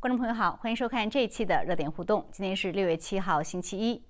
观众朋友好，欢迎收看这一期的热点互动。今天是六月七号，星期一。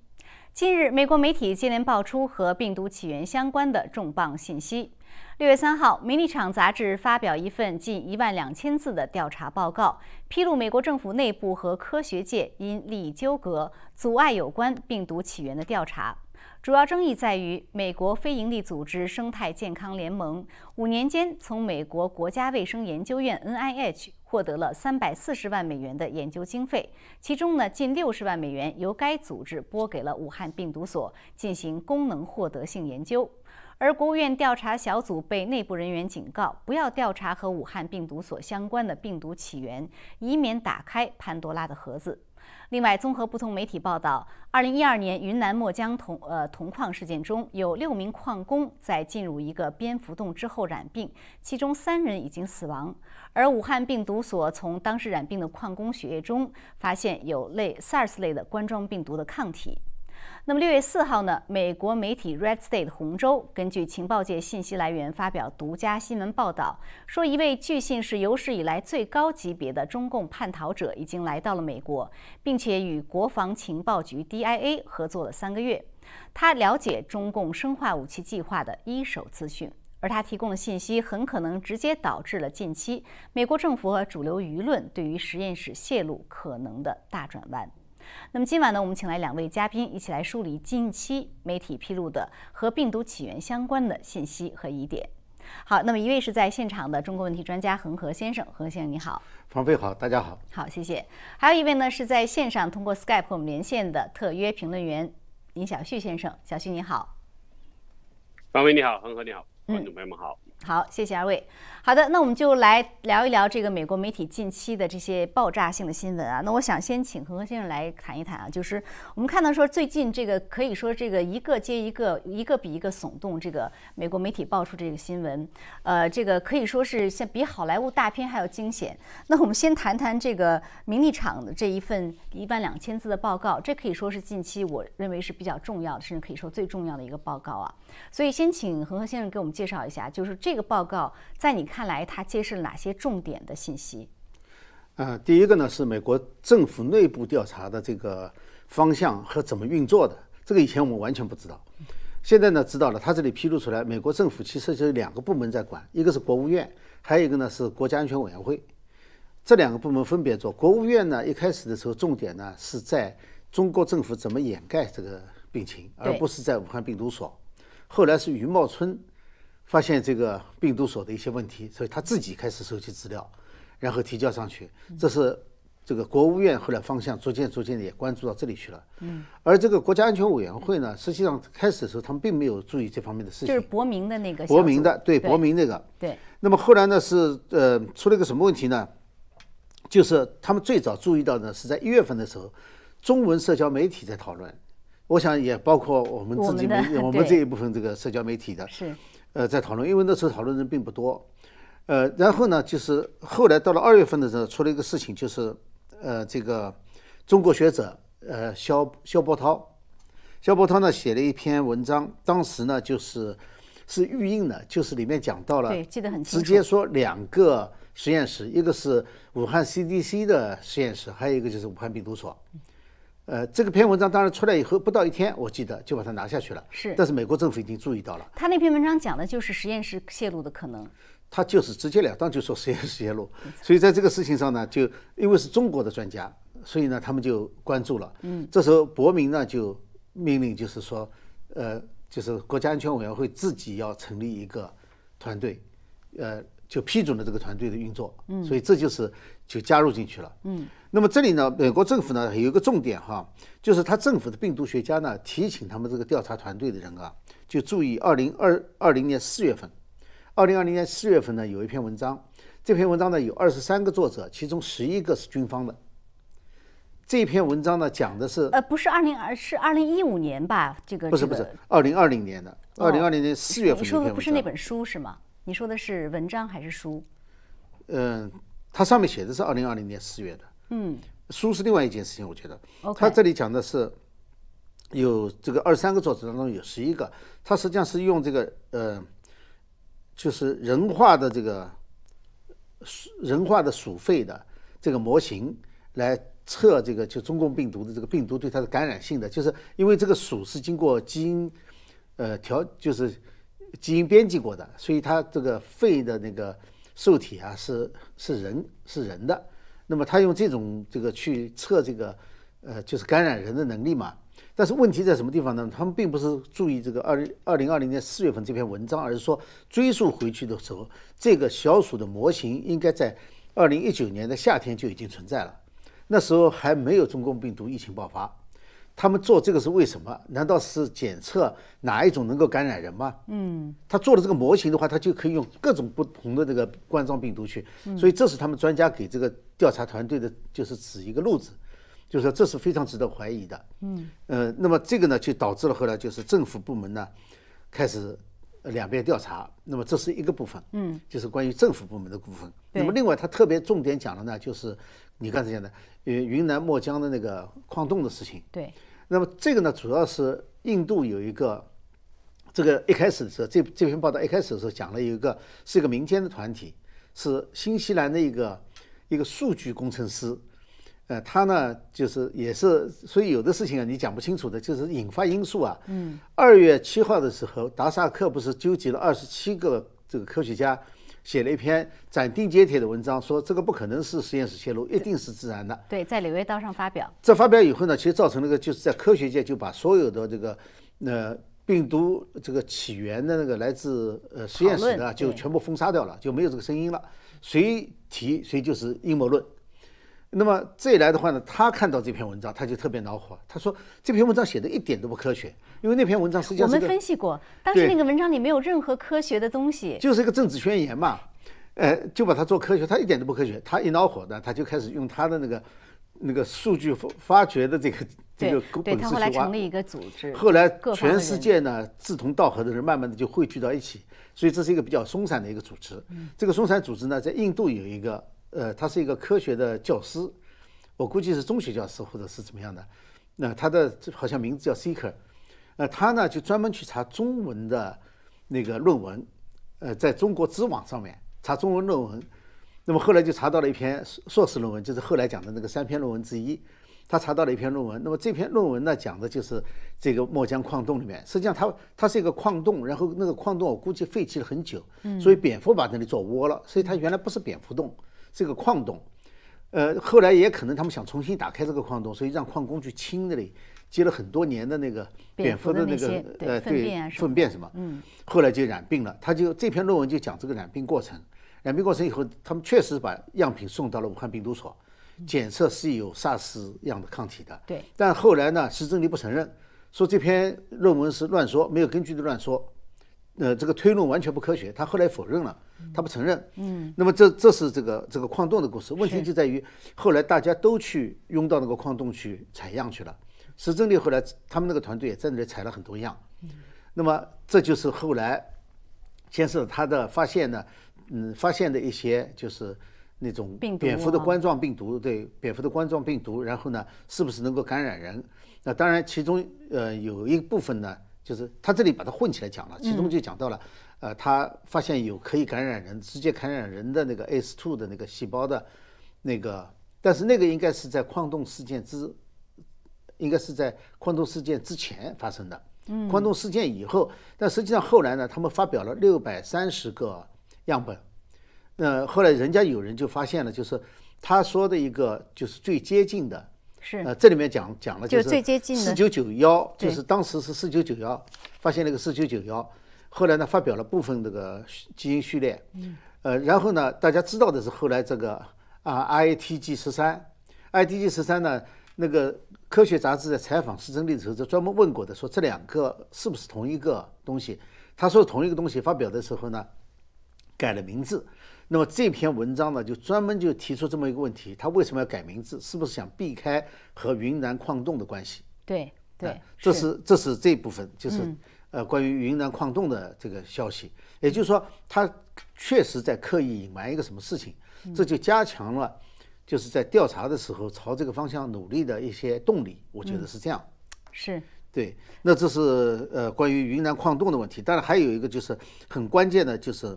近日，美国媒体接连爆出和病毒起源相关的重磅信息。六月三号，《名利场》杂志发表一份近一万两千字的调查报告，披露美国政府内部和科学界因利益纠葛阻碍有关病毒起源的调查。主要争议在于，美国非营利组织生态健康联盟五年间从美国国家卫生研究院 （NIH） 获得了三百四十万美元的研究经费，其中呢，近六十万美元由该组织拨给了武汉病毒所进行功能获得性研究。而国务院调查小组被内部人员警告，不要调查和武汉病毒所相关的病毒起源，以免打开潘多拉的盒子。另外，综合不同媒体报道，二零一二年云南墨江铜呃铜矿事件中有六名矿工在进入一个蝙蝠洞之后染病，其中三人已经死亡。而武汉病毒所从当时染病的矿工血液中发现有类 SARS 类的冠状病毒的抗体。那么六月四号呢？美国媒体 Red State 红州根据情报界信息来源发表独家新闻报道，说一位据信是有史以来最高级别的中共叛逃者已经来到了美国，并且与国防情报局 DIA 合作了三个月。他了解中共生化武器计划的一手资讯，而他提供的信息很可能直接导致了近期美国政府和主流舆论对于实验室泄露可能的大转弯。那么今晚呢，我们请来两位嘉宾，一起来梳理近期媒体披露的和病毒起源相关的信息和疑点。好，那么一位是在现场的中国问题专家恒河先生，恒河先生你好，方飞好，大家好，好，谢谢。还有一位呢是在线上通过 Skype 和我们连线的特约评论员林小旭先生，小旭你好，方飞你好，恒河你好，观众朋友们好。好，谢谢二位。好的，那我们就来聊一聊这个美国媒体近期的这些爆炸性的新闻啊。那我想先请恒河先生来谈一谈啊，就是我们看到说最近这个可以说这个一个接一个，一个比一个耸动。这个美国媒体爆出这个新闻，呃，这个可以说是像比好莱坞大片还要惊险。那我们先谈谈这个名利场的这一份一万两千字的报告，这可以说是近期我认为是比较重要的，甚至可以说最重要的一个报告啊。所以先请恒河先生给我们介绍一下，就是这个报告在你看来它揭示了哪些重点的信息？呃，第一个呢是美国政府内部调查的这个方向和怎么运作的，这个以前我们完全不知道，现在呢知道了。他这里披露出来，美国政府其实就两个部门在管，一个是国务院，还有一个呢是国家安全委员会。这两个部门分别做。国务院呢一开始的时候重点呢是在中国政府怎么掩盖这个病情，而不是在武汉病毒所。后来是余茂春发现这个病毒所的一些问题，所以他自己开始收集资料，然后提交上去。这是这个国务院后来方向逐渐逐渐的也关注到这里去了。嗯。而这个国家安全委员会呢，实际上开始的时候他们并没有注意这方面的事情。就是伯明的那个。伯明的对伯明那个。对。那么后来呢是呃出了一个什么问题呢？就是他们最早注意到呢是在一月份的时候，中文社交媒体在讨论。我想也包括我们自己媒 我们这一部分这个社交媒体的，是，呃，在讨论，因为那时候讨论人并不多，呃，然后呢，就是后来到了二月份的时候，出了一个事情，就是呃，这个中国学者呃肖肖波涛，肖波涛呢写了一篇文章，当时呢就是是预印的，就是里面讲到了，对，记得很清楚，直接说两个实验室，一个是武汉 CDC 的实验室，还有一个就是武汉病毒所。呃，这个篇文章当然出来以后不到一天，我记得就把它拿下去了。是，但是美国政府已经注意到了。他那篇文章讲的就是实验室泄露的可能。他就是直截了当就说实验室泄露，所以在这个事情上呢，就因为是中国的专家，所以呢他们就关注了。嗯。这时候伯明呢就命令，就是说，呃，就是国家安全委员会自己要成立一个团队，呃，就批准了这个团队的运作。嗯。所以这就是就加入进去了。嗯。那么这里呢，美国政府呢有一个重点哈，就是他政府的病毒学家呢提醒他们这个调查团队的人啊，就注意二零二二零年四月份，二零二零年四月份呢有一篇文章，这篇文章呢有二十三个作者，其中十一个是军方的。这篇文章呢讲的是呃不是二零二是二零一五年吧？这个不是不是二零二零年的二零二零年四月份。你说的不是那本书是吗？你说的是文章还是书？嗯，它上面写的是二零二零年四月的。嗯，书是另外一件事情，我觉得。他这里讲的是有这个二十三个作者当中有十一个，他实际上是用这个呃，就是人化的这个人化的鼠肺的这个模型，来测这个就中共病毒的这个病毒对它的感染性的，就是因为这个鼠是经过基因呃调就是基因编辑过的，所以它这个肺的那个受体啊是是人是人的，那么他用这种这个去测这个呃就是感染人的能力嘛。但是问题在什么地方呢？他们并不是注意这个二二零二零年四月份这篇文章，而是说追溯回去的时候，这个小鼠的模型应该在二零一九年的夏天就已经存在了。那时候还没有中共病毒疫情爆发。他们做这个是为什么？难道是检测哪一种能够感染人吗？嗯，他做了这个模型的话，他就可以用各种不同的这个冠状病毒去。所以这是他们专家给这个调查团队的，就是指一个路子。就是说，这是非常值得怀疑的。嗯，呃，那么这个呢，就导致了后来就是政府部门呢，开始两边调查。那么这是一个部分，嗯，就是关于政府部门的部分。那么另外，他特别重点讲了呢，就是你刚才讲的，呃，云南墨江的那个矿洞的事情。对。那么这个呢，主要是印度有一个，这个一开始的时候，这这篇报道一开始的时候讲了有一个是一个民间的团体，是新西兰的一个一个数据工程师。呃，他呢，就是也是，所以有的事情啊，你讲不清楚的，就是引发因素啊。嗯。二月七号的时候，达萨克不是纠集了二十七个这个科学家，写了一篇斩钉截铁的文章，说这个不可能是实验室泄露，一定是自然的。对，在《柳叶刀》上发表。这发表以后呢，其实造成了个，就是在科学界就把所有的这个呃病毒这个起源的那个来自呃实验室的就全部封杀掉了，就没有这个声音了，谁提谁就是阴谋论。那么这一来的话呢，他看到这篇文章，他就特别恼火。他说这篇文章写的一点都不科学，因为那篇文章实际上我们分析过，当时那个文章里没有任何科学的东西，就是一个政治宣言嘛。呃，就把它做科学，他一点都不科学。他一恼火呢，他就开始用他的那个那个数据发发掘的这个这个对他后来成立一个组织，后来全世界呢志同道合的人慢慢的就汇聚到一起，所以这是一个比较松散的一个组织。这个松散组织呢，在印度有一个。呃，他是一个科学的教师，我估计是中学教师或者是怎么样的。那他的好像名字叫 Seeker，呃，他呢就专门去查中文的那个论文，呃，在中国知网上面查中文论文。那么后来就查到了一篇硕士论文，就是后来讲的那个三篇论文之一。他查到了一篇论文，那么这篇论文呢讲的就是这个墨江矿洞里面，实际上它它是一个矿洞，然后那个矿洞我估计废弃了很久，所以蝙蝠把那里做窝了，所以它原来不是蝙蝠洞。这个矿洞，呃，后来也可能他们想重新打开这个矿洞，所以让矿工去清那里积了很多年的那个蝙蝠的那个呃对粪便什么，嗯，后来就染病了。他就这篇论文就讲这个染病过程，染病过程以后，他们确实把样品送到了武汉病毒所检测是有 SARS 样的抗体的，对。但后来呢，施正利不承认，说这篇论文是乱说，没有根据的乱说，呃，这个推论完全不科学，他后来否认了。他不承认，嗯，那么这这是这个这个矿洞的故事。问题就在于，后来大家都去拥到那个矿洞去采样去了。石正丽后来他们那个团队也在那里采了很多样，那么这就是后来先是他的发现呢，嗯，发现的一些就是那种蝙蝠的冠状病毒，对蝙蝠的冠状病毒，然后呢，是不是能够感染人？那当然，其中呃有一部分呢，就是他这里把它混起来讲了，其中就讲到了。呃，他发现有可以感染人、直接感染人的那个 ACE2 的那个细胞的，那个，但是那个应该是在矿洞事件之，应该是在矿洞事件之前发生的。嗯。矿洞事件以后，但实际上后来呢，他们发表了六百三十个样本，那后来人家有人就发现了，就是他说的一个就是最接近的，是呃，这里面讲讲了就是最接近的四九九幺，就是当时是四九九幺，发现了一个四九九幺。后来呢，发表了部分这个基因序列，呃，然后呢，大家知道的是后来这个啊，ITG 十三，ITG 十三呢，那个科学杂志在采访施正利的时候，就专门问过的，说这两个是不是同一个东西？他说同一个东西，发表的时候呢，改了名字。那么这篇文章呢，就专门就提出这么一个问题：他为什么要改名字？是不是想避开和云南矿洞的关系？对对，这是这是这部分，就是。呃，关于云南矿洞的这个消息，也就是说，他确实在刻意隐瞒一个什么事情，这就加强了就是在调查的时候朝这个方向努力的一些动力。我觉得是这样。是。对，那这是呃关于云南矿洞的问题。当然还有一个就是很关键的，就是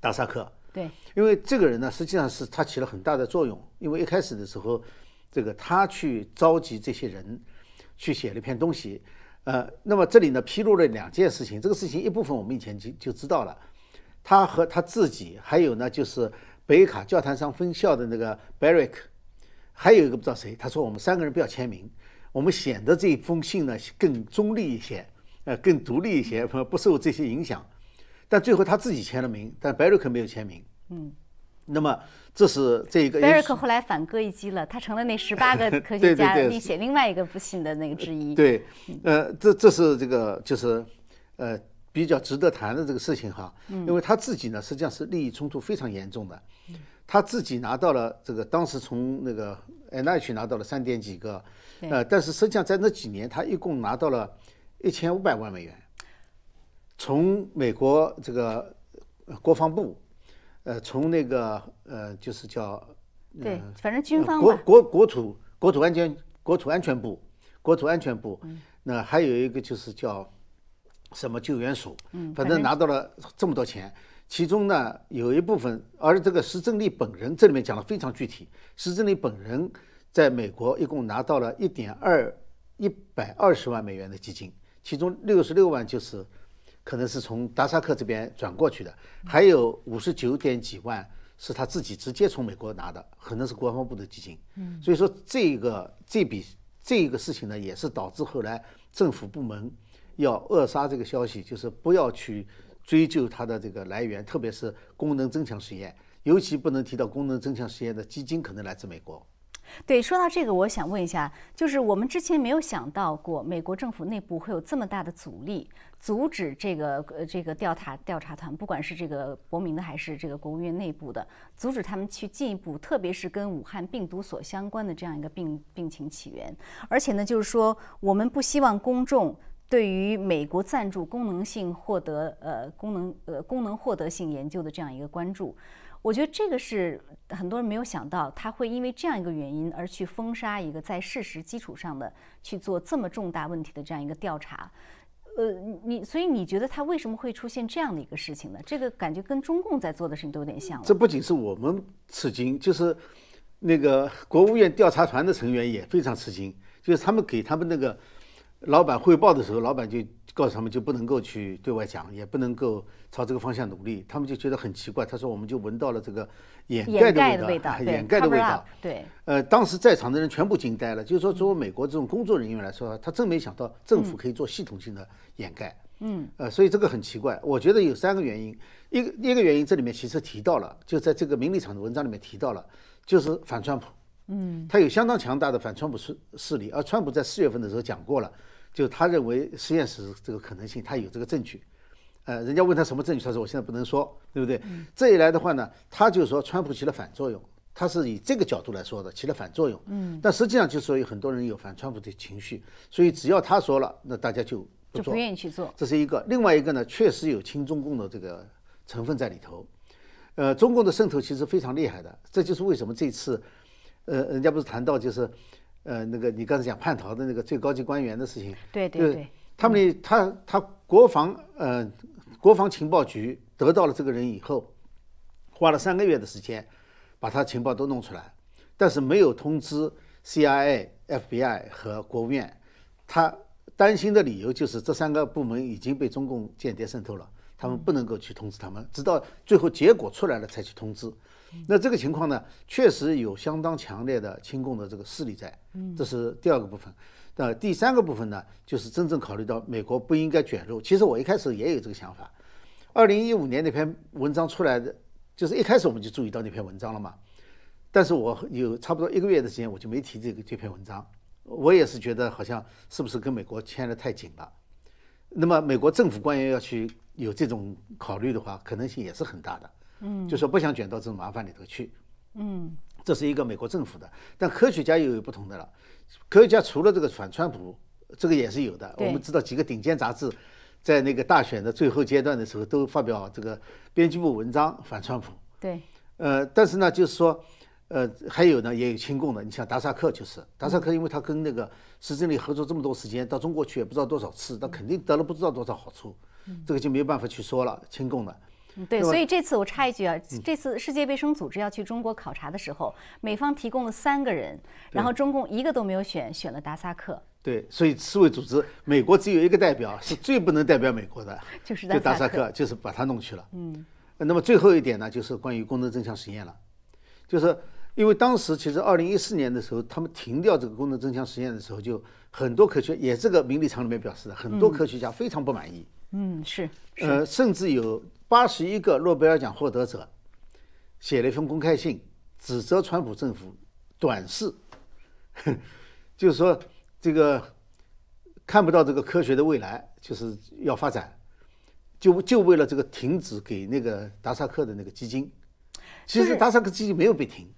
达萨克。对，因为这个人呢，实际上是他起了很大的作用。因为一开始的时候，这个他去召集这些人，去写了一篇东西。呃，那么这里呢披露了两件事情。这个事情一部分我们以前就就知道了，他和他自己，还有呢就是北卡教堂上分校的那个 Barrick，还有一个不知道谁，他说我们三个人不要签名，我们显得这封信呢更中立一些，呃，更独立一些，不受这些影响。但最后他自己签了名，但 Barrick 没有签名。嗯，那么这是这一个。贝瑞克后来反戈一击了，他成了那十八个 科学家里写另外一个不幸的那个之一。对，呃，这这是这个就是呃比较值得谈的这个事情哈，因为他自己呢实际上是利益冲突非常严重的，他自己拿到了这个当时从那个 NIH 拿到了三点几个，呃，但是实际上在那几年他一共拿到了一千五百万美元。从美国这个国防部，呃，从那个呃，就是叫对，反正军方国国国土国土安全国土安全部，国土安全部，那还有一个就是叫什么救援署，反正拿到了这么多钱，其中呢有一部分，而这个石正利本人这里面讲的非常具体，石正利本人在美国一共拿到了一点二一百二十万美元的基金，其中六十六万就是。可能是从达萨克这边转过去的，还有五十九点几万是他自己直接从美国拿的，可能是国防部的基金。嗯，所以说这个这笔这个事情呢，也是导致后来政府部门要扼杀这个消息，就是不要去追究它的这个来源，特别是功能增强实验，尤其不能提到功能增强实验的基金可能来自美国。对，说到这个，我想问一下，就是我们之前没有想到过，美国政府内部会有这么大的阻力，阻止这个呃这个调查调查团，不管是这个国民的还是这个国务院内部的，阻止他们去进一步，特别是跟武汉病毒所相关的这样一个病病情起源。而且呢，就是说，我们不希望公众对于美国赞助功能性获得呃功能呃功能获得性研究的这样一个关注。我觉得这个是很多人没有想到，他会因为这样一个原因而去封杀一个在事实基础上的去做这么重大问题的这样一个调查。呃，你所以你觉得他为什么会出现这样的一个事情呢？这个感觉跟中共在做的事情都有点像。这不仅是我们吃惊，就是那个国务院调查团的成员也非常吃惊，就是他们给他们那个老板汇报的时候，老板就。告诉他们就不能够去对外讲，也不能够朝这个方向努力。他们就觉得很奇怪。他说：“我们就闻到了这个掩盖的味道，掩盖的味道。”对。呃，当时在场的人全部惊呆了。就是说，作为美国这种工作人员来说，他真没想到政府可以做系统性的掩盖。嗯。呃，所以这个很奇怪。我觉得有三个原因。一个一个原因，这里面其实提到了，就在这个名利场的文章里面提到了，就是反川普。嗯。他有相当强大的反川普势势力，而川普在四月份的时候讲过了。就他认为实验室这个可能性，他有这个证据，呃，人家问他什么证据，他说我现在不能说，对不对？这一来的话呢，他就说川普起了反作用，他是以这个角度来说的，起了反作用。嗯，但实际上就是说有很多人有反川普的情绪，所以只要他说了，那大家就就不愿意去做。这是一个，另外一个呢，确实有亲中共的这个成分在里头，呃，中共的渗透其实非常厉害的，这就是为什么这次，呃，人家不是谈到就是。呃，那个你刚才讲叛逃的那个最高级官员的事情，对对对，他们他他国防呃国防情报局得到了这个人以后，花了三个月的时间，把他情报都弄出来，但是没有通知 CIA、FBI 和国务院，他担心的理由就是这三个部门已经被中共间谍渗透了，他们不能够去通知他们，直到最后结果出来了才去通知。那这个情况呢，确实有相当强烈的亲共的这个势力在，这是第二个部分。那第三个部分呢，就是真正考虑到美国不应该卷入。其实我一开始也有这个想法。二零一五年那篇文章出来的，就是一开始我们就注意到那篇文章了嘛。但是我有差不多一个月的时间，我就没提这个这篇文章。我也是觉得好像是不是跟美国牵得太紧了。那么美国政府官员要去有这种考虑的话，可能性也是很大的。嗯，就说不想卷到这种麻烦里头去，嗯，这是一个美国政府的，但科学家又有不同的了。科学家除了这个反川普，这个也是有的。我们知道几个顶尖杂志，在那个大选的最后阶段的时候，都发表这个编辑部文章反川普。对，呃，但是呢，就是说，呃，还有呢，也有亲共的。你像达萨克就是，达萨克因为他跟那个施正利合作这么多时间，到中国去也不知道多少次，他肯定得了不知道多少好处，这个就没有办法去说了亲共的。对，所以这次我插一句啊，这次世界卫生组织要去中国考察的时候，美方提供了三个人，然后中共一个都没有选，选了达萨克。对，所以世卫组织美国只有一个代表是最不能代表美国的，就是达萨克，就是把他弄去了。嗯，那么最后一点呢，就是关于功能增强实验了，就是因为当时其实二零一四年的时候，他们停掉这个功能增强实验的时候，就很多科学也这个名利场里面表示的，很多科学家非常不满意。嗯，是，呃，甚至有八十一个诺贝尔奖获得者写了一封公开信，指责川普政府短视，就是说这个看不到这个科学的未来，就是要发展，就就为了这个停止给那个达萨克的那个基金，其实达萨克基金没有被停。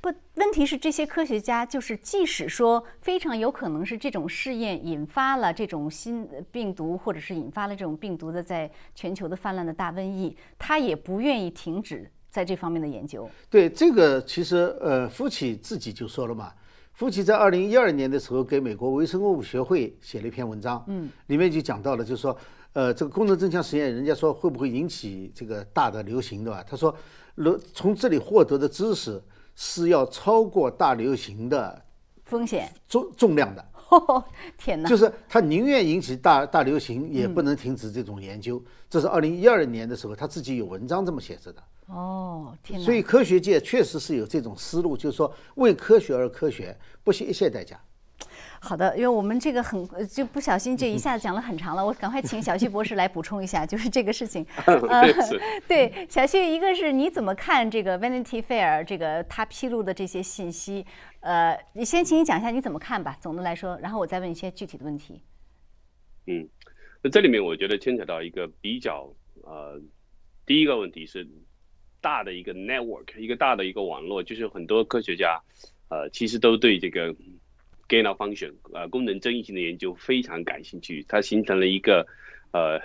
不，问题是这些科学家就是，即使说非常有可能是这种试验引发了这种新病毒，或者是引发了这种病毒的在全球的泛滥的大瘟疫，他也不愿意停止在这方面的研究。对这个，其实呃，夫妻自己就说了嘛，夫妻在二零一二年的时候给美国微生物学会写了一篇文章，嗯，里面就讲到了，就是说，呃，这个功能增强实验，人家说会不会引起这个大的流行，对吧？他说，从从这里获得的知识。是要超过大流行的风险重重量的，天哪！就是他宁愿引起大大流行，也不能停止这种研究。这是二零一二年的时候，他自己有文章这么写着的。哦，天哪！所以科学界确实是有这种思路，就是说为科学而科学，不惜一切代价。好的，因为我们这个很就不小心这一下子讲了很长了，我赶快请小旭博士来补充一下，就是这个事情。对，小旭，一个是你怎么看这个 Vanity Fair 这个他披露的这些信息？呃，你先请你讲一下你怎么看吧。总的来说，然后我再问一些具体的问题。嗯，那这里面我觉得牵扯到一个比较呃，第一个问题是大的一个 network，一个大的一个网络，就是很多科学家呃，其实都对这个。Gain of function，呃，功能争议性的研究非常感兴趣，它形成了一个，呃，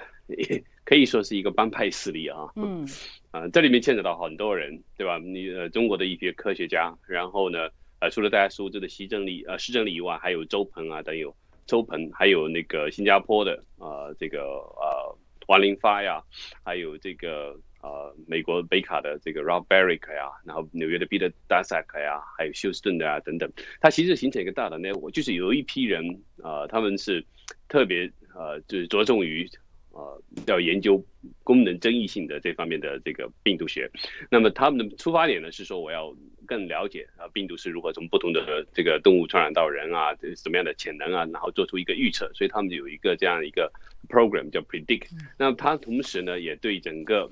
可以说是一个帮派势力啊。嗯。啊，这里面牵扯到很多人，对吧？你呃，中国的一些科学家，然后呢，呃，除了大家熟知的习正理呃，施正理以外，还有周鹏啊等有周鹏，还有那个新加坡的呃，这个呃，王林发呀，还有这个。呃，美国北卡的这个 Rob Barrick 呀，然后纽约的 Peter Daszak 呀，还有休斯顿的啊等等，它其实形成一个大的 network，就是有一批人啊，他们是特别呃，就是着重于呃要研究功能争议性的这方面的这个病毒学。那么他们的出发点呢是说，我要更了解啊病毒是如何从不同的这个动物传染到人啊，什么样的潜能啊，然后做出一个预测。所以他们有一个这样一个 program 叫 Predict。那么它同时呢也对整个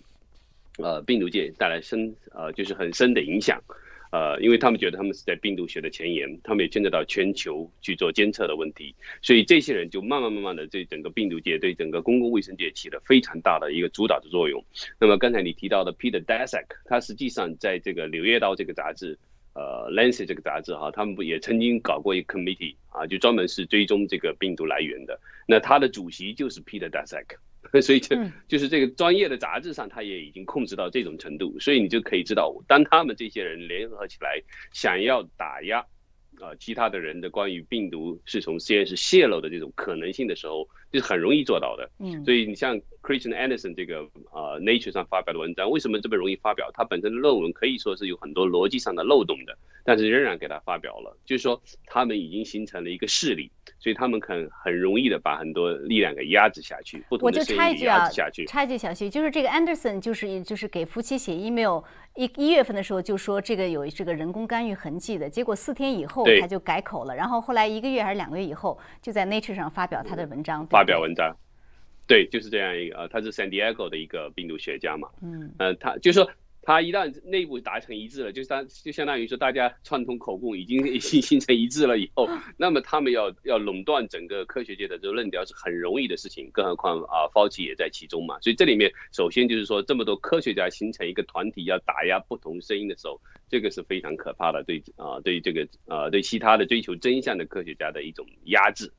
呃，病毒界带来深呃，就是很深的影响，呃，因为他们觉得他们是在病毒学的前沿，他们也牵扯到全球去做监测的问题，所以这些人就慢慢慢慢的对整个病毒界、对整个公共卫生界起了非常大的一个主导的作用。那么刚才你提到的 Peter Daszak，他实际上在这个《柳叶刀》这个杂志，呃，《Lancet》这个杂志哈，他们不也曾经搞过一个 committee 啊，就专门是追踪这个病毒来源的。那他的主席就是 Peter Daszak。所以就就是这个专业的杂志上，他也已经控制到这种程度，所以你就可以知道，当他们这些人联合起来，想要打压啊其他的人的关于病毒是从实验室泄露的这种可能性的时候，就是很容易做到的。嗯，所以你像 Christian Anderson 这个呃 Nature 上发表的文章，为什么这么容易发表？他本身的论文可以说是有很多逻辑上的漏洞的，但是仍然给他发表了，就是说他们已经形成了一个势力。所以他们很很容易的把很多力量给压制下去，不同的声音压制下去。插一句小徐，就是这个 Anderson，就是就是给夫妻写 email，一一月份的时候就说这个有这个人工干预痕迹的，结果四天以后他就改口了，然后后来一个月还是两个月以后，就在 Nature 上发表他的文章。发表文章，对，就是这样一个呃，他是 San Diego 的一个病毒学家嘛，嗯，呃，他就说。他一旦内部达成一致了，就他就相当于说大家串通口供，已经已经形成一致了以后，那么他们要要垄断整个科学界的这个论调是很容易的事情，更何况啊，Fauci 也在其中嘛。所以这里面首先就是说，这么多科学家形成一个团体，要打压不同声音的时候，这个是非常可怕的，对啊，对这个呃，对其他的追求真相的科学家的一种压制。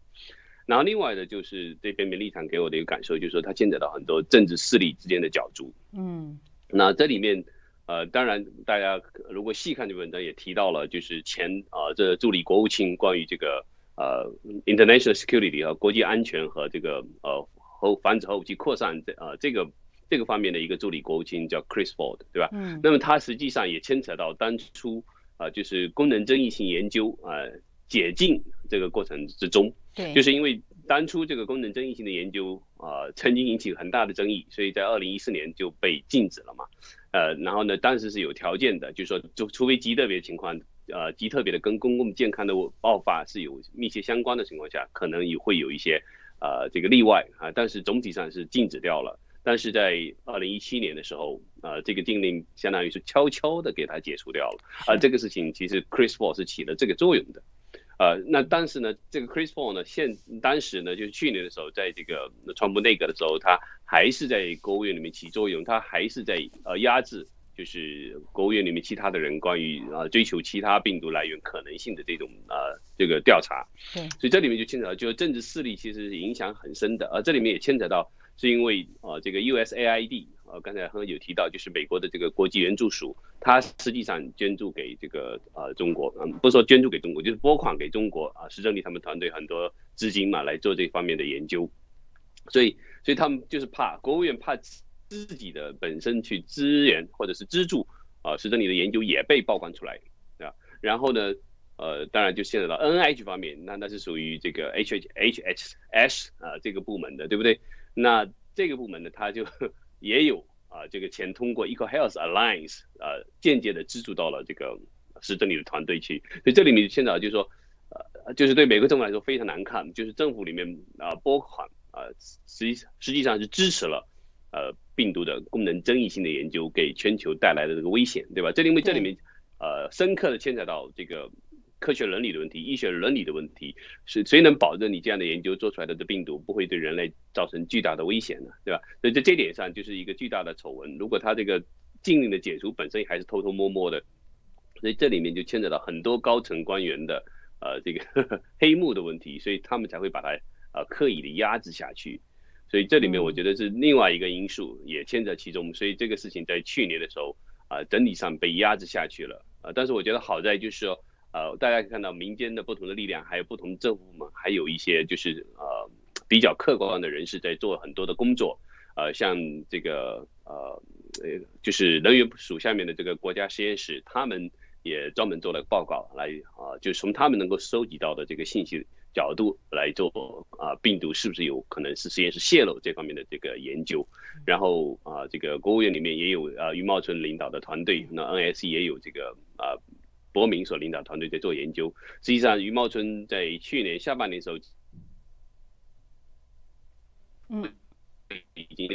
然后另外的就是这篇立场给我的一个感受，就是说它牵扯到很多政治势力之间的角逐，嗯。那这里面，呃，当然，大家如果细看这篇文章，也提到了，就是前啊，这助理国务卿关于这个呃，international security 和国际安全和这个呃后防止核武器扩散这呃这个这个方面的一个助理国务卿叫 Chris Ford，对吧？嗯。那么他实际上也牵扯到当初啊，就是功能争议性研究啊解禁这个过程之中。对。就是因为当初这个功能争议性的研究啊曾经引起很大的争议，所以在二零一四年就被禁止了嘛。呃，然后呢，当时是有条件的，就是说，就除非极特别情况，呃，极特别的跟公共健康的爆发是有密切相关的情况下，可能也会有一些呃这个例外啊，但是总体上是禁止掉了。但是在二零一七年的时候，呃，这个禁令相当于是悄悄的给它解除掉了，而这个事情其实 Chris Paul 是起了这个作用的。呃，那但是呢，这个 Chris Paul 呢，现当时呢，就是去年的时候，在这个川普内阁的时候，他还是在国务院里面起作用，他还是在呃压制，就是国务院里面其他的人关于呃追求其他病毒来源可能性的这种呃这个调查。对，所以这里面就牵扯到，就是政治势力其实是影响很深的，而这里面也牵扯到，是因为呃这个 USAID。呃，刚才刚刚有提到，就是美国的这个国际援助署，它实际上捐助给这个呃中国，嗯，不是说捐助给中国，就是拨款给中国啊，施正利他们团队很多资金嘛，来做这方面的研究，所以，所以他们就是怕国务院怕自己的本身去支援或者是资助啊，施正利的研究也被曝光出来，对吧？然后呢，呃，当然就牵扯到 N I H 方面，那那是属于这个 H H H H S 啊这个部门的，对不对？那这个部门呢，他就。也有啊，这个钱通过 Eco Health Alliance 啊，间接的资助到了这个市政里的团队去，所以这里面现在就是说，呃，就是对美国政府来说非常难看，就是政府里面啊拨款啊，实际实际上是支持了呃病毒的功能争议性的研究给全球带来的这个危险，对吧？这因为这里面呃深刻的牵扯到这个。科学伦理的问题，医学伦理的问题，是谁能保证你这样的研究做出来的这病毒不会对人类造成巨大的危险呢？对吧？所以在这点上就是一个巨大的丑闻。如果他这个禁令的解除本身还是偷偷摸摸的，所以这里面就牵扯到很多高层官员的呃这个 黑幕的问题，所以他们才会把它呃刻意的压制下去。所以这里面我觉得是另外一个因素也牵扯其中。所以这个事情在去年的时候啊整体上被压制下去了啊。但是我觉得好在就是说。呃，大家可以看到民间的不同的力量，还有不同政府部门，还有一些就是呃比较客观的人士在做很多的工作。呃，像这个呃呃，就是能源署下面的这个国家实验室，他们也专门做了报告来啊，就是从他们能够收集到的这个信息角度来做啊，病毒是不是有可能是实验室泄露这方面的这个研究。然后啊，这个国务院里面也有啊余茂春领导的团队，那 NS 也有这个啊。伯明所领导团队在做研究。实际上，余茂春在去年下半年时候，嗯，已经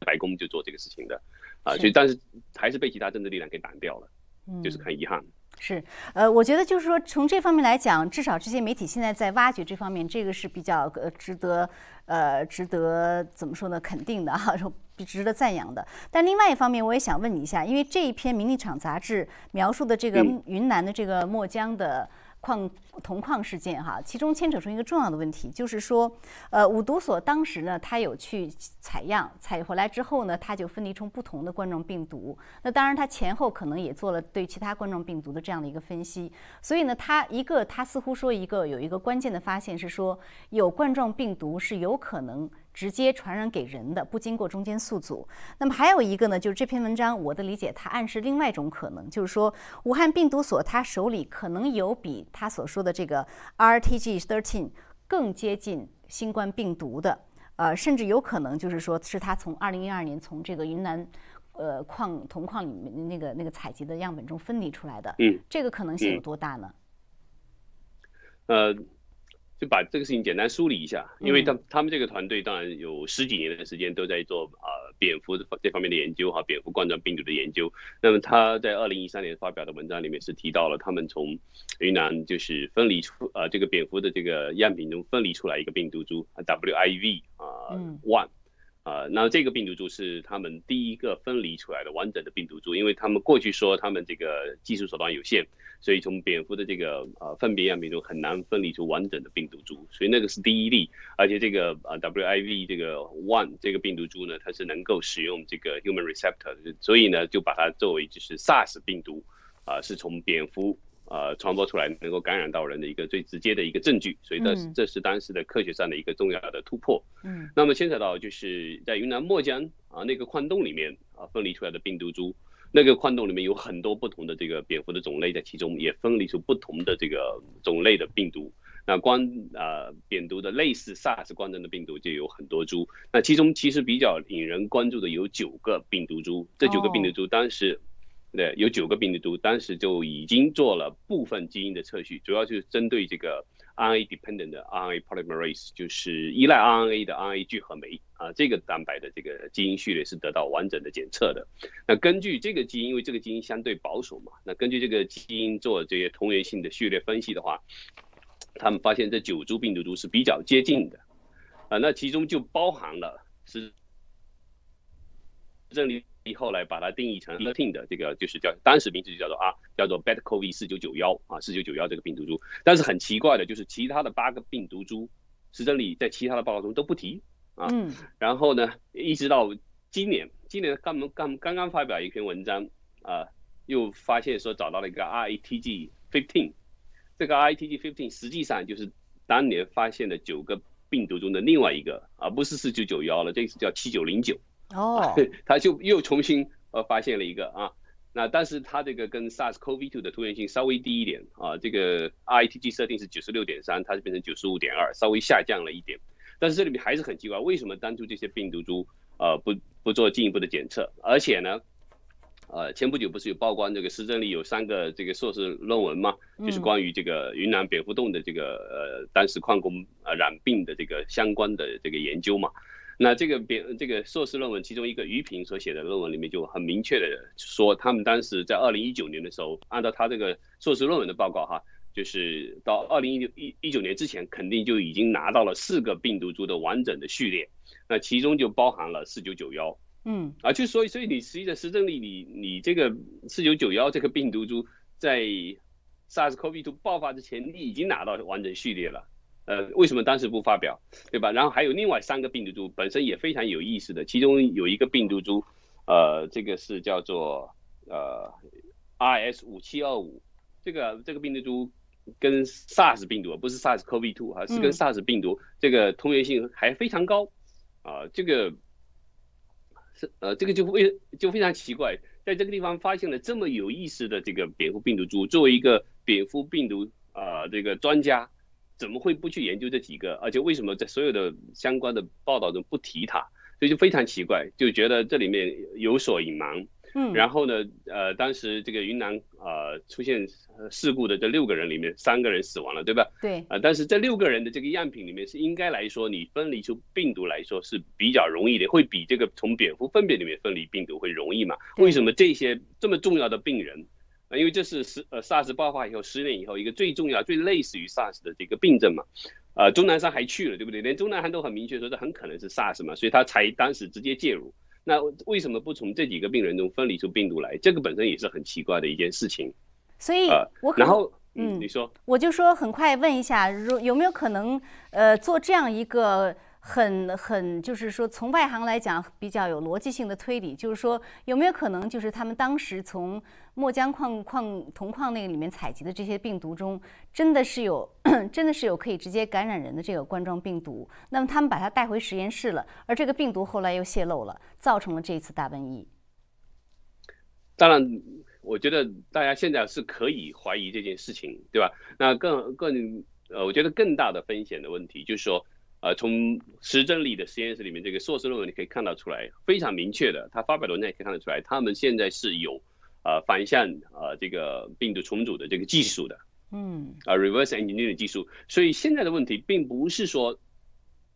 白宫就做这个事情的啊，所以但是还是被其他政治力量给挡掉了，就是很遗憾。是，呃，我觉得就是说，从这方面来讲，至少这些媒体现在在挖掘这方面，这个是比较呃值得，呃，值得怎么说呢？肯定的哈，说值得赞扬的。但另外一方面，我也想问你一下，因为这一篇《名利场》杂志描述的这个云南的这个墨江的。矿铜矿事件哈，其中牵扯出一个重要的问题，就是说，呃，五毒所当时呢，他有去采样，采回来之后呢，他就分离出不同的冠状病毒。那当然，他前后可能也做了对其他冠状病毒的这样的一个分析。所以呢，他一个他似乎说一个有一个关键的发现是说，有冠状病毒是有可能。直接传染给人的，不经过中间宿主。那么还有一个呢，就是这篇文章，我的理解，它暗示另外一种可能，就是说，武汉病毒所他手里可能有比他所说的这个 R T G thirteen 更接近新冠病毒的，呃，甚至有可能就是说是他从2012年从这个云南，呃，矿铜矿里面那个那个采集的样本中分离出来的。嗯，这个可能性有多大呢？呃。就把这个事情简单梳理一下，因为他他们这个团队当然有十几年的时间都在做啊蝙蝠这方面的研究哈，蝙蝠冠状病毒的研究。那么他在二零一三年发表的文章里面是提到了他们从云南就是分离出呃这个蝙蝠的这个样品中分离出来一个病毒株 WIV 啊 one。啊，那这个病毒株是他们第一个分离出来的完整的病毒株，因为他们过去说他们这个技术手段有限，所以从蝙蝠的这个呃粪便样品中很难分离出完整的病毒株，所以那个是第一例。而且这个呃 WIV 这个 one 这个病毒株呢，它是能够使用这个 human receptor，所以呢就把它作为就是 SARS 病毒啊，是从蝙蝠。呃传播出来，能够感染到人的一个最直接的一个证据。所以这这是当时的科学上的一个重要的突破。嗯，那么牵扯到就是在云南墨江啊那个矿洞里面啊分离出来的病毒株。那个矿洞里面有很多不同的这个蝙蝠的种类在其中，也分离出不同的这个种类的病毒。那光啊蝙毒的类似 SARS 冠状的病毒就有很多株。那其中其实比较引人关注的有九个病毒株，这九个病毒株当时，对，有九个病毒株当时就已经做了部分基因的测序，主要就是针对这个。RNA dependent 的 RNA polymerase 就是依赖 RNA 的 RNA 聚合酶啊，这个蛋白的这个基因序列是得到完整的检测的。那根据这个基因，因为这个基因相对保守嘛，那根据这个基因做这些同源性的序列分析的话，他们发现这九株病毒株是比较接近的啊，那其中就包含了是这里。后来把它定义成 latin 的这个就是叫当时名字就叫做啊叫做 beta cov 四九九幺啊四九九幺这个病毒株，但是很奇怪的就是其他的八个病毒株，石真理在其他的报告中都不提啊，然后呢一直到今年今年刚刚刚刚发表一篇文章啊，又发现说找到了一个 RATG fifteen，这个 RATG fifteen 实际上就是当年发现的九个病毒中的另外一个啊不是四九九幺了，这次叫七九零九。哦，他就又重新呃发现了一个啊，那但是它这个跟 SARS-CoV-2 的突变性稍微低一点啊，这个 RATG 设定是九十六点三，它是变成九十五点二，稍微下降了一点。但是这里面还是很奇怪，为什么当初这些病毒株呃不不做进一步的检测？而且呢，呃前不久不是有曝光这个石真里有三个这个硕士论文嘛？就是关于这个云南蝙蝠洞的这个呃当时矿工呃染病的这个相关的这个研究嘛。那这个别这个硕士论文，其中一个于平所写的论文里面就很明确的说，他们当时在二零一九年的时候，按照他这个硕士论文的报告哈，就是到二零一九一一九年之前，肯定就已经拿到了四个病毒株的完整的序列，那其中就包含了四九九幺，嗯，啊，就所以所以你实际的实证力，你你这个四九九幺这个病毒株在 SARS-CoV-2 爆发之前，你已经拿到完整序列了。呃，为什么当时不发表，对吧？然后还有另外三个病毒株本身也非常有意思的，其中有一个病毒株，呃，这个是叫做呃 RS 五七二五，这个这个病毒株跟 SARS 病毒不是 SARS-CoV-2 哈，是跟 SARS 病毒这个同源性还非常高啊，这个是呃这个就非就非常奇怪，在这个地方发现了这么有意思的这个蝙蝠病毒株，作为一个蝙蝠病毒啊这个专家。怎么会不去研究这几个？而且为什么在所有的相关的报道中不提它？所以就非常奇怪，就觉得这里面有所隐瞒。嗯，然后呢，呃，当时这个云南呃出现事故的这六个人里面，三个人死亡了，对吧？对。啊，但是这六个人的这个样品里面是应该来说，你分离出病毒来说是比较容易的，会比这个从蝙蝠粪便里面分离病毒会容易嘛？为什么这些这么重要的病人？啊，因为这是十呃 SARS 爆发以后十年以后一个最重要、最类似于 SARS 的这个病症嘛，呃，钟南山还去了，对不对？连钟南山都很明确说这很可能是 SARS 嘛，所以他才当时直接介入。那为什么不从这几个病人中分离出病毒来？这个本身也是很奇怪的一件事情。所以，我然后嗯，你说，我就说很快问一下，如有没有可能呃做这样一个？很很就是说，从外行来讲比较有逻辑性的推理，就是说有没有可能，就是他们当时从墨江矿矿铜矿那个里面采集的这些病毒中，真的是有 真的是有可以直接感染人的这个冠状病毒？那么他们把它带回实验室了，而这个病毒后来又泄露了，造成了这一次大瘟疫。当然，我觉得大家现在是可以怀疑这件事情，对吧？那更更呃，我觉得更大的风险的问题就是说。呃，从石真理的实验室里面这个硕士论文你可以看到出来，非常明确的，他发表的文章也可以看得出来，他们现在是有呃反向呃这个病毒重组的这个技术的，嗯，啊 reverse engineering 技术，所以现在的问题并不是说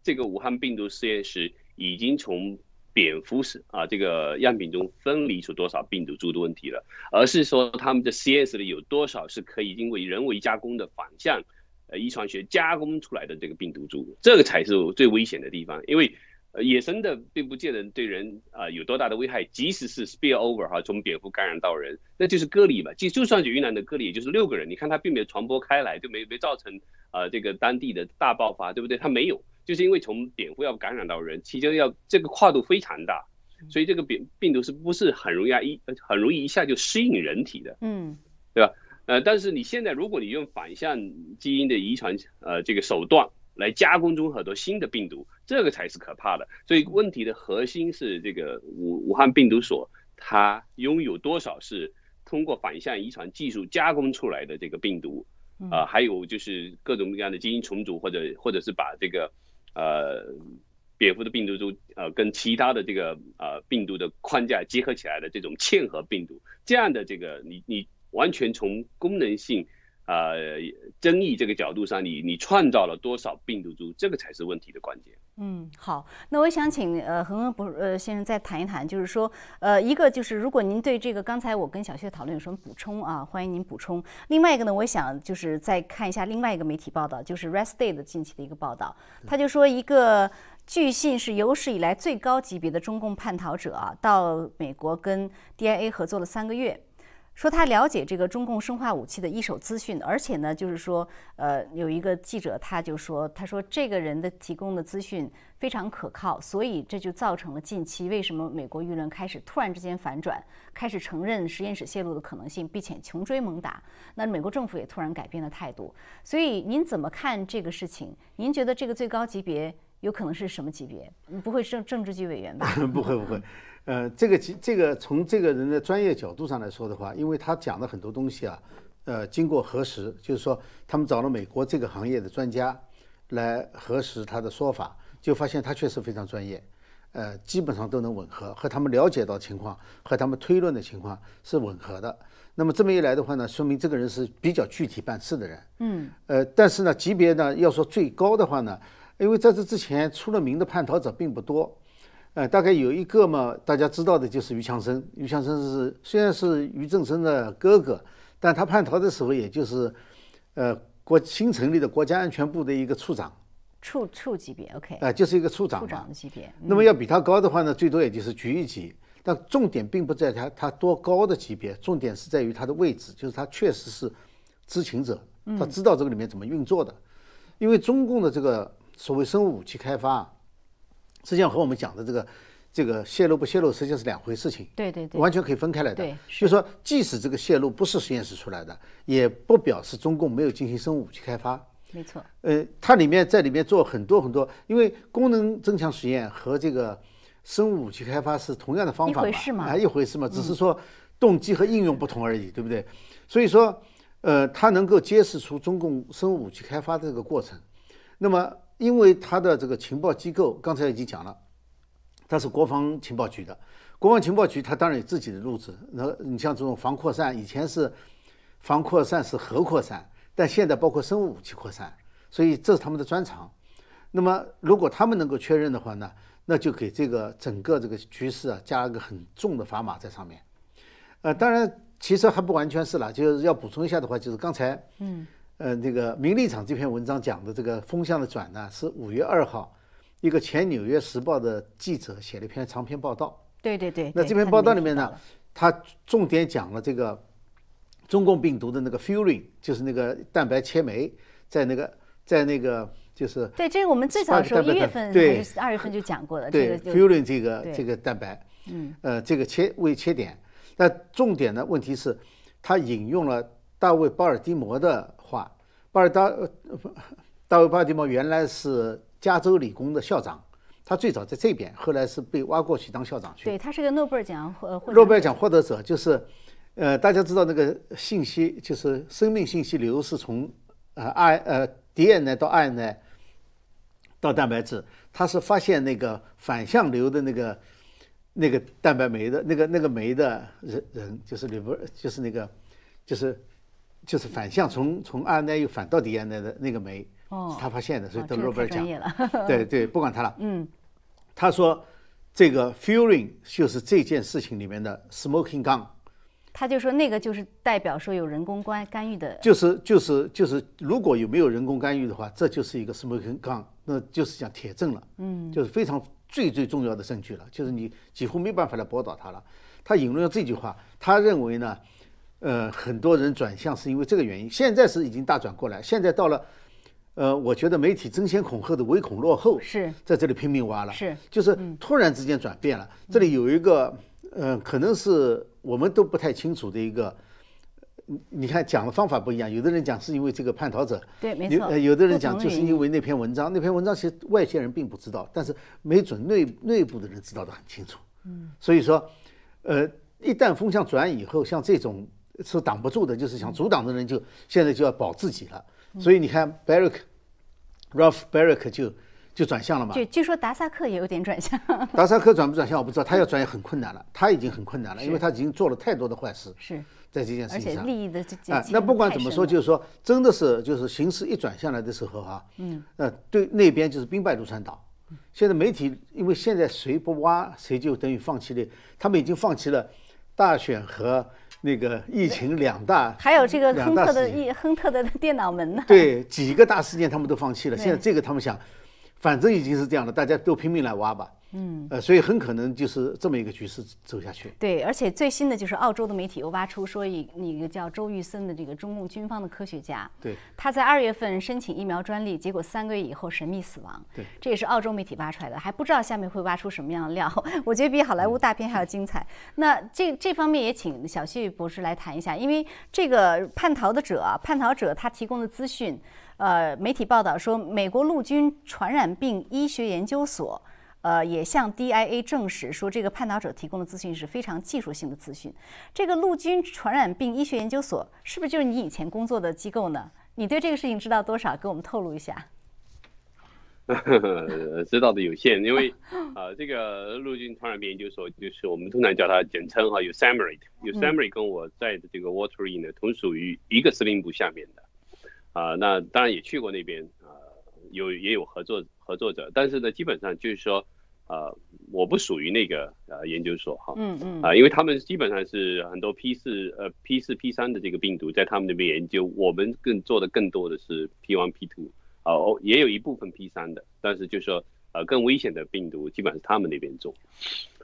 这个武汉病毒实验室已经从蝙蝠是啊这个样品中分离出多少病毒株的问题了，而是说他们的实验室里有多少是可以因为人为加工的反向。呃，遗传学加工出来的这个病毒株，这个才是最危险的地方。因为，呃，野生的并不见得对人啊有多大的危害。即使是 spill over 哈，从蝙蝠感染到人，那就是隔离嘛。就就算是云南的隔离，也就是六个人，你看它并没有传播开来，就没没造成呃这个当地的大爆发，对不对？它没有，就是因为从蝙蝠要感染到人，其中要这个跨度非常大，所以这个病病毒是不是很容易啊一很容易一下就适应人体的？嗯，对吧？呃，但是你现在如果你用反向基因的遗传呃这个手段来加工出很多新的病毒，这个才是可怕的。所以问题的核心是这个武武汉病毒所它拥有多少是通过反向遗传技术加工出来的这个病毒，呃，还有就是各种各样的基因重组或者或者是把这个呃蝙蝠的病毒株呃跟其他的这个呃病毒的框架结合起来的这种嵌合病毒，这样的这个你你。完全从功能性，呃，争议这个角度上，你你创造了多少病毒株，这个才是问题的关键。嗯，好，那我想请呃恒恒博呃先生再谈一谈，就是说，呃，一个就是如果您对这个刚才我跟小薛讨论有什么补充啊，欢迎您补充。另外一个呢，我想就是再看一下另外一个媒体报道，就是 Rest Day 的近期的一个报道，他就说一个据信是有史以来最高级别的中共叛逃者啊，到美国跟 DIA 合作了三个月。说他了解这个中共生化武器的一手资讯，而且呢，就是说，呃，有一个记者他就说，他说这个人的提供的资讯非常可靠，所以这就造成了近期为什么美国舆论开始突然之间反转，开始承认实验室泄露的可能性，并且穷追猛打。那美国政府也突然改变了态度。所以您怎么看这个事情？您觉得这个最高级别有可能是什么级别？不会是政政治局委员吧？不 会不会。呃，这个这个从这个人的专业角度上来说的话，因为他讲的很多东西啊，呃，经过核实，就是说他们找了美国这个行业的专家来核实他的说法，就发现他确实非常专业，呃，基本上都能吻合，和他们了解到情况和他们推论的情况是吻合的。那么这么一来的话呢，说明这个人是比较具体办事的人。嗯。呃，但是呢，级别呢要说最高的话呢，因为在这之前出了名的叛逃者并不多。呃，大概有一个嘛，大家知道的就是于强生。于强生是虽然是于正声的哥哥，但他叛逃的时候，也就是，呃，国新成立的国家安全部的一个处长，处处级别，OK，啊，就是一个处长，处长的级别。那么要比他高的话呢，最多也就是局一级。但重点并不在他他多高的级别，重点是在于他的位置，就是他确实是知情者，他知道这个里面怎么运作的。因为中共的这个所谓生物武器开发。实际上和我们讲的这个，这个泄露不泄露实际上是两回事情，对对对，完全可以分开来的。对，就说即使这个泄露不是实验室出来的，也不表示中共没有进行生物武器开发。没错。呃，它里面在里面做很多很多，因为功能增强实验和这个生物武器开发是同样的方法嘛，啊，一回事嘛，只是说动机和应用不同而已，对不对？所以说，呃，它能够揭示出中共生物武器开发的这个过程，那么。因为他的这个情报机构刚才已经讲了，他是国防情报局的，国防情报局他当然有自己的路子。那你像这种防扩散，以前是防扩散是核扩散，但现在包括生物武器扩散，所以这是他们的专长。那么如果他们能够确认的话呢，那就给这个整个这个局势啊加了个很重的砝码在上面。呃，当然其实还不完全是了，就是要补充一下的话，就是刚才嗯。呃，这个《名利场》这篇文章讲的这个风向的转呢，是五月二号，一个前《纽约时报》的记者写了一篇长篇报道。对对对。那这篇报道里面呢，他重点讲了这个中共病毒的那个 furin，就是那个蛋白切酶，在那个在那个就是对这个我们最早的时候一月份还是二月份就讲过了。对 furin 这个这个蛋白，嗯，呃，这个切位切点。那重点的问题是，他引用了大卫·鲍尔的摩的。话，巴尔达大卫巴尔的摩原来是加州理工的校长，他最早在这边，后来是被挖过去当校长去。对他是个诺贝尔奖获诺贝尔奖获得者，就是呃，大家知道那个信息，就是生命信息流是从呃 R 呃 DNA 到 RNA 到蛋白质，他是发现那个反向流的那个那个蛋白酶的那个那个酶的人人，就是里边就是那个就是。就是反向从从 RNA 又反到 DNA 的那个酶，是他发现的，所以得诺贝尔奖。对对，不管他了。嗯，他说这个 furin 就是这件事情里面的 smoking gun。他就说那个就是代表说有人工干干预的。就是就是就是，如果有没有人工干预的话，这就是一个 smoking gun，那就是讲铁证了。嗯，就是非常最最重要的证据了，就是你几乎没办法来驳倒他了。他引用了这句话，他认为呢。呃，很多人转向是因为这个原因，现在是已经大转过来。现在到了，呃，我觉得媒体争先恐后的唯恐落后，是在这里拼命挖了，是就是突然之间转变了。这里有一个，呃，可能是我们都不太清楚的一个你看讲的方法不一样，有的人讲是因为这个叛逃者，对，没错。有有的人讲就是因为那篇文章，那篇文章其实外界人并不知道，但是没准内内部的人知道的很清楚。嗯，所以说，呃，一旦风向转以后，像这种是挡不住的，就是想阻挡的人就现在就要保自己了。所以你看，Barrick，Ralph Barrick 就就转向了嘛。就据说达萨克也有点转向。达萨克 转不转向我不知道，他要转也很困难了，他已经很困难了，因为他已经做了太多的坏事。是。在这件事情上，利益的这啊，那不管怎么说，就是说，真的是就是形势一转向来的时候啊，嗯，呃，对那边就是兵败如山倒。现在媒体因为现在谁不挖谁就等于放弃了，他们已经放弃了大选和那个疫情两大，还有这个亨特的一亨特的电脑门呢。对，几个大事件他们都放弃了。现在这个他们想，反正已经是这样了，大家都拼命来挖吧。嗯，呃，所以很可能就是这么一个局势走下去。对，而且最新的就是澳洲的媒体又挖出说，一那个叫周玉森的这个中共军方的科学家，对，他在二月份申请疫苗专利，结果三个月以后神秘死亡。对，这也是澳洲媒体挖出来的，还不知道下面会挖出什么样的料。我觉得比好莱坞大片还要精彩。那这这方面也请小旭博士来谈一下，因为这个叛逃的者，叛逃者他提供的资讯，呃，媒体报道说，美国陆军传染病医学研究所。呃，也向 DIA 证实说，这个叛逃者提供的资讯是非常技术性的资讯。这个陆军传染病医学研究所是不是就是你以前工作的机构呢？你对这个事情知道多少？给我们透露一下。知道的有限，因为啊，这个陆军传染病研究所就是我们通常叫它简称哈，有 SAMRIT，有 SAMRIT 跟我在的这个 Wateree 呢，同属于一个司令部下面的。啊，那当然也去过那边啊，有也有合作合作者，但是呢，基本上就是说。呃，我不属于那个呃研究所哈，嗯嗯，啊，因为他们基本上是很多 P 四呃 P 四 P 三的这个病毒在他们那边研究，我们更做的更多的是 P one P two，哦，也有一部分 P 三的，但是就是说呃更危险的病毒基本上是他们那边做，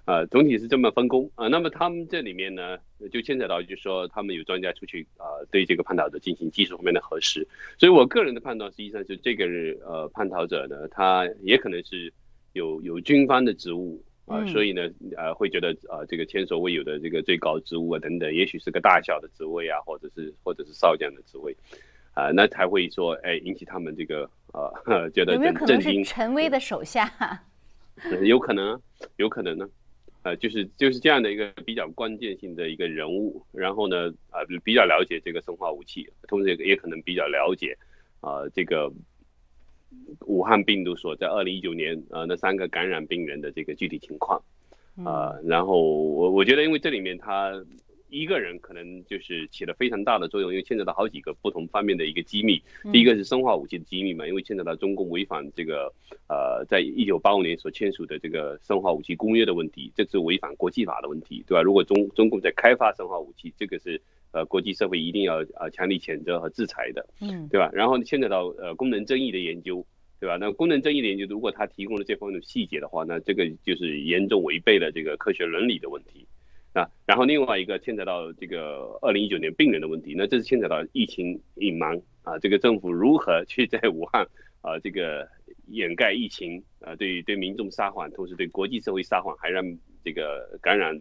呃，总体是这么分工。啊，那么他们这里面呢就牵扯到就是说他们有专家出去啊对这个叛逃者进行技术方面的核实，所以我个人的判断实际上是这个呃叛逃者呢他也可能是。有有军方的职务啊，所以呢，呃，会觉得啊，这个前所未有的这个最高职务啊，等等，也许是个大小的职位啊，或者是或者是少将的职位，啊，那才会说，哎，引起他们这个呃，觉得有没有可能是陈威的手下？有可能，有可能呢，呃，就是就是这样的一个比较关键性的一个人物，然后呢，啊，比较了解这个生化武器，同时也也可能比较了解啊，这个。武汉病毒所在二零一九年，呃，那三个感染病人的这个具体情况，啊，然后我我觉得，因为这里面他一个人可能就是起了非常大的作用，因为牵扯到好几个不同方面的一个机密。第一个是生化武器的机密嘛，因为牵扯到中共违反这个呃，在一九八五年所签署的这个生化武器公约的问题，这是违反国际法的问题，对吧？如果中中共在开发生化武器，这个是。呃，国际社会一定要呃强力谴责和制裁的，嗯，对吧？然后牵扯到呃功能争议的研究，对吧？那功能争议的研究，如果他提供了这方面的细节的话，那这个就是严重违背了这个科学伦理的问题啊。然后另外一个牵扯到这个二零一九年病人的问题，那这是牵扯到疫情隐瞒啊，这个政府如何 去在武汉啊这个掩盖疫情啊，对对民众撒谎，同时对国际社会撒谎，还让这个感染。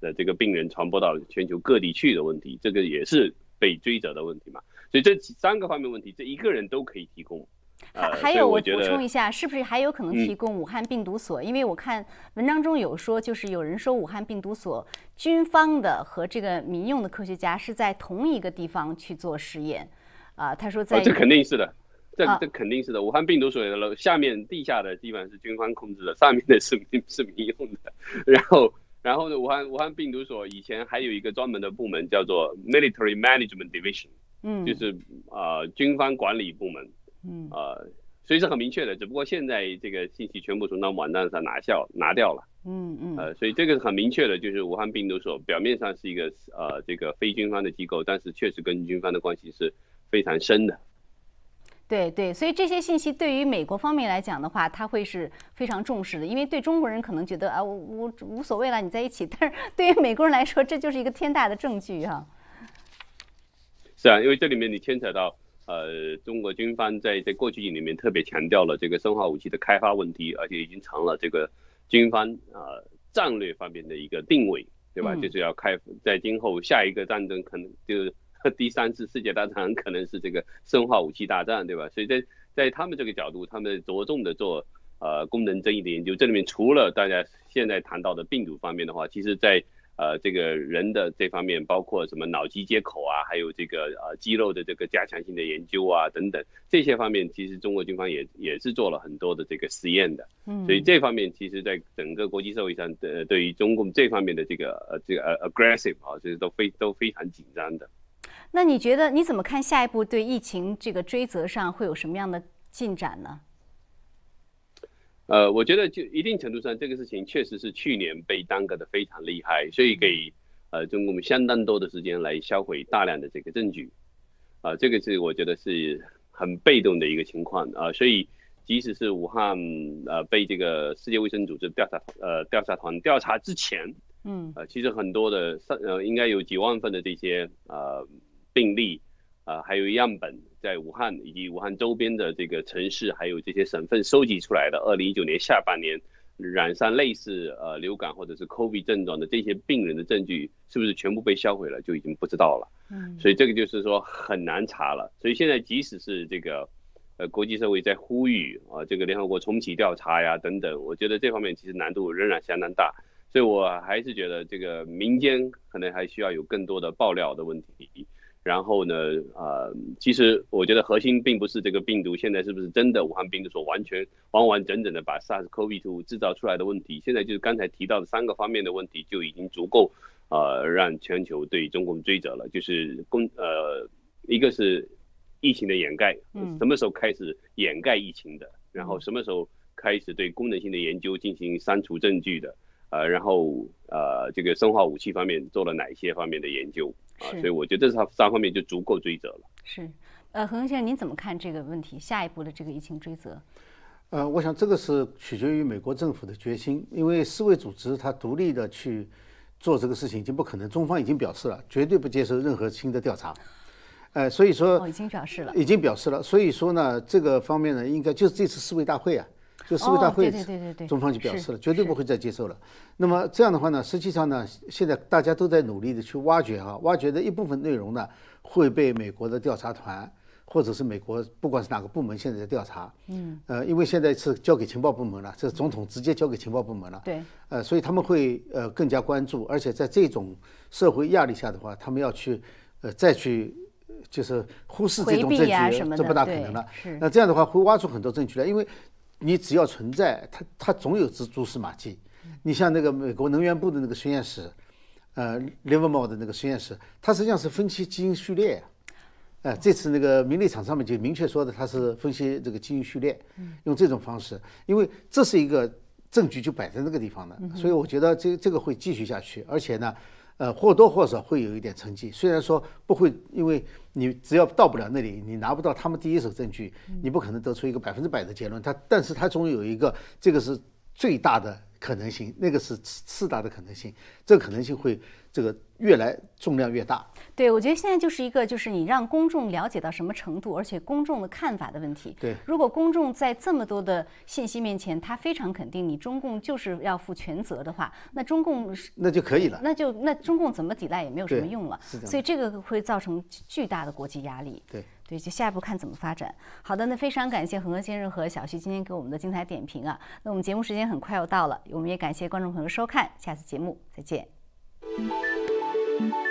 的这个病人传播到全球各地去的问题，这个也是被追责的问题嘛？所以这三个方面问题，这一个人都可以提供。还还有，我补充一下，是不是还有可能提供武汉病毒所？因为我看文章中有说，就是有人说武汉病毒所军方的和这个民用的科学家是在同一个地方去做实验。啊，他说在这肯定是的，这这肯定是的。武汉病毒所的楼下面地下的基本上是军方控制的，上面的是是民用的，然后。然后呢，武汉武汉病毒所以前还有一个专门的部门叫做 Military Management Division，嗯，就是啊军方管理部门，嗯，呃，所以是很明确的，只不过现在这个信息全部从他们网站上拿下拿掉了，嗯嗯，呃，所以这个是很明确的，就是武汉病毒所表面上是一个呃这个非军方的机构，但是确实跟军方的关系是非常深的。对对，所以这些信息对于美国方面来讲的话，他会是非常重视的，因为对中国人可能觉得啊，我我无所谓了，你在一起，但是对于美国人来说，这就是一个天大的证据哈。是啊，因为这里面你牵扯到呃，中国军方在在过去几年里面特别强调了这个生化武器的开发问题，而且已经成了这个军方啊战略方面的一个定位，对吧？就是要开在今后下一个战争可能就是第三次世界大战可能是这个生化武器大战，对吧？所以在在他们这个角度，他们着重的做呃功能争议的研究。这里面除了大家现在谈到的病毒方面的话，其实在呃，这个人的这方面，包括什么脑机接口啊，还有这个呃肌肉的这个加强性的研究啊，等等这些方面，其实中国军方也也是做了很多的这个实验的。嗯，所以这方面其实在整个国际社会上，呃，对于中共这方面的这个呃这个呃 aggressive 啊，其实都非都非常紧张的。那你觉得你怎么看下一步对疫情这个追责上会有什么样的进展呢？呃，我觉得就一定程度上，这个事情确实是去年被耽搁的非常厉害，所以给呃中国相当多的时间来销毁大量的这个证据，啊，这个是我觉得是很被动的一个情况啊，所以即使是武汉呃被这个世界卫生组织调查呃调查团调查之前，嗯，呃，其实很多的上呃应该有几万份的这些呃病例。啊，还有样本在武汉以及武汉周边的这个城市，还有这些省份收集出来的，二零一九年下半年染上类似呃流感或者是 COVID 症状的这些病人的证据，是不是全部被销毁了，就已经不知道了。嗯，所以这个就是说很难查了。所以现在即使是这个呃国际社会在呼吁啊，这个联合国重启调查呀等等，我觉得这方面其实难度仍然相当大。所以我还是觉得这个民间可能还需要有更多的爆料的问题。然后呢，呃，其实我觉得核心并不是这个病毒现在是不是真的武汉病毒所完全完完整整的把 SARS-CoV-2 制造出来的问题，现在就是刚才提到的三个方面的问题就已经足够，呃，让全球对中共追责了。就是公呃，一个是疫情的掩盖，什么时候开始掩盖疫情的？然后什么时候开始对功能性的研究进行删除证据的？呃，然后呃，这个生化武器方面做了哪些方面的研究？啊，所以我觉得这三三方面就足够追责了。是，呃，何先生，您怎么看这个问题？下一步的这个疫情追责？呃，我想这个是取决于美国政府的决心，因为世卫组织它独立的去做这个事情已经不可能，中方已经表示了绝对不接受任何新的调查。呃，所以说已经表示了，已经表示了。所以说呢，这个方面呢，应该就是这次世卫大会啊。就世卫大会，中方就表示了，绝对不会再接受了。那么这样的话呢，实际上呢，现在大家都在努力的去挖掘啊，挖掘的一部分内容呢，会被美国的调查团或者是美国不管是哪个部门现在在调查。嗯。呃，因为现在是交给情报部门了，这总统直接交给情报部门了。对。呃，所以他们会呃更加关注，而且在这种社会压力下的话，他们要去呃再去就是忽视这种证据，这不大可能了。是。那这样的话会挖出很多证据来，因为。你只要存在，它它总有蛛蛛丝马迹。你像那个美国能源部的那个实验室，呃，Livermore 的那个实验室，它实际上是分析基因序列。呃，这次那个名利场上面就明确说的，它是分析这个基因序列，用这种方式，因为这是一个证据就摆在那个地方的，所以我觉得这这个会继续下去，而且呢。呃，或多或少会有一点成绩，虽然说不会，因为你只要到不了那里，你拿不到他们第一手证据，你不可能得出一个百分之百的结论。它，但是它总有一个，这个是最大的可能性，那个是次次大的可能性，这个可能性会这个。越来重量越大，对，我觉得现在就是一个，就是你让公众了解到什么程度，而且公众的看法的问题。对，如果公众在这么多的信息面前，他非常肯定你中共就是要负全责的话，那中共那就可以了，那就那中共怎么抵赖也没有什么用了。所以这个会造成巨大的国际压力。对，对，就下一步看怎么发展。好的，那非常感谢恒河先生和小徐今天给我们的精彩点评啊。那我们节目时间很快要到了，我们也感谢观众朋友收看，下次节目再见。Thank you.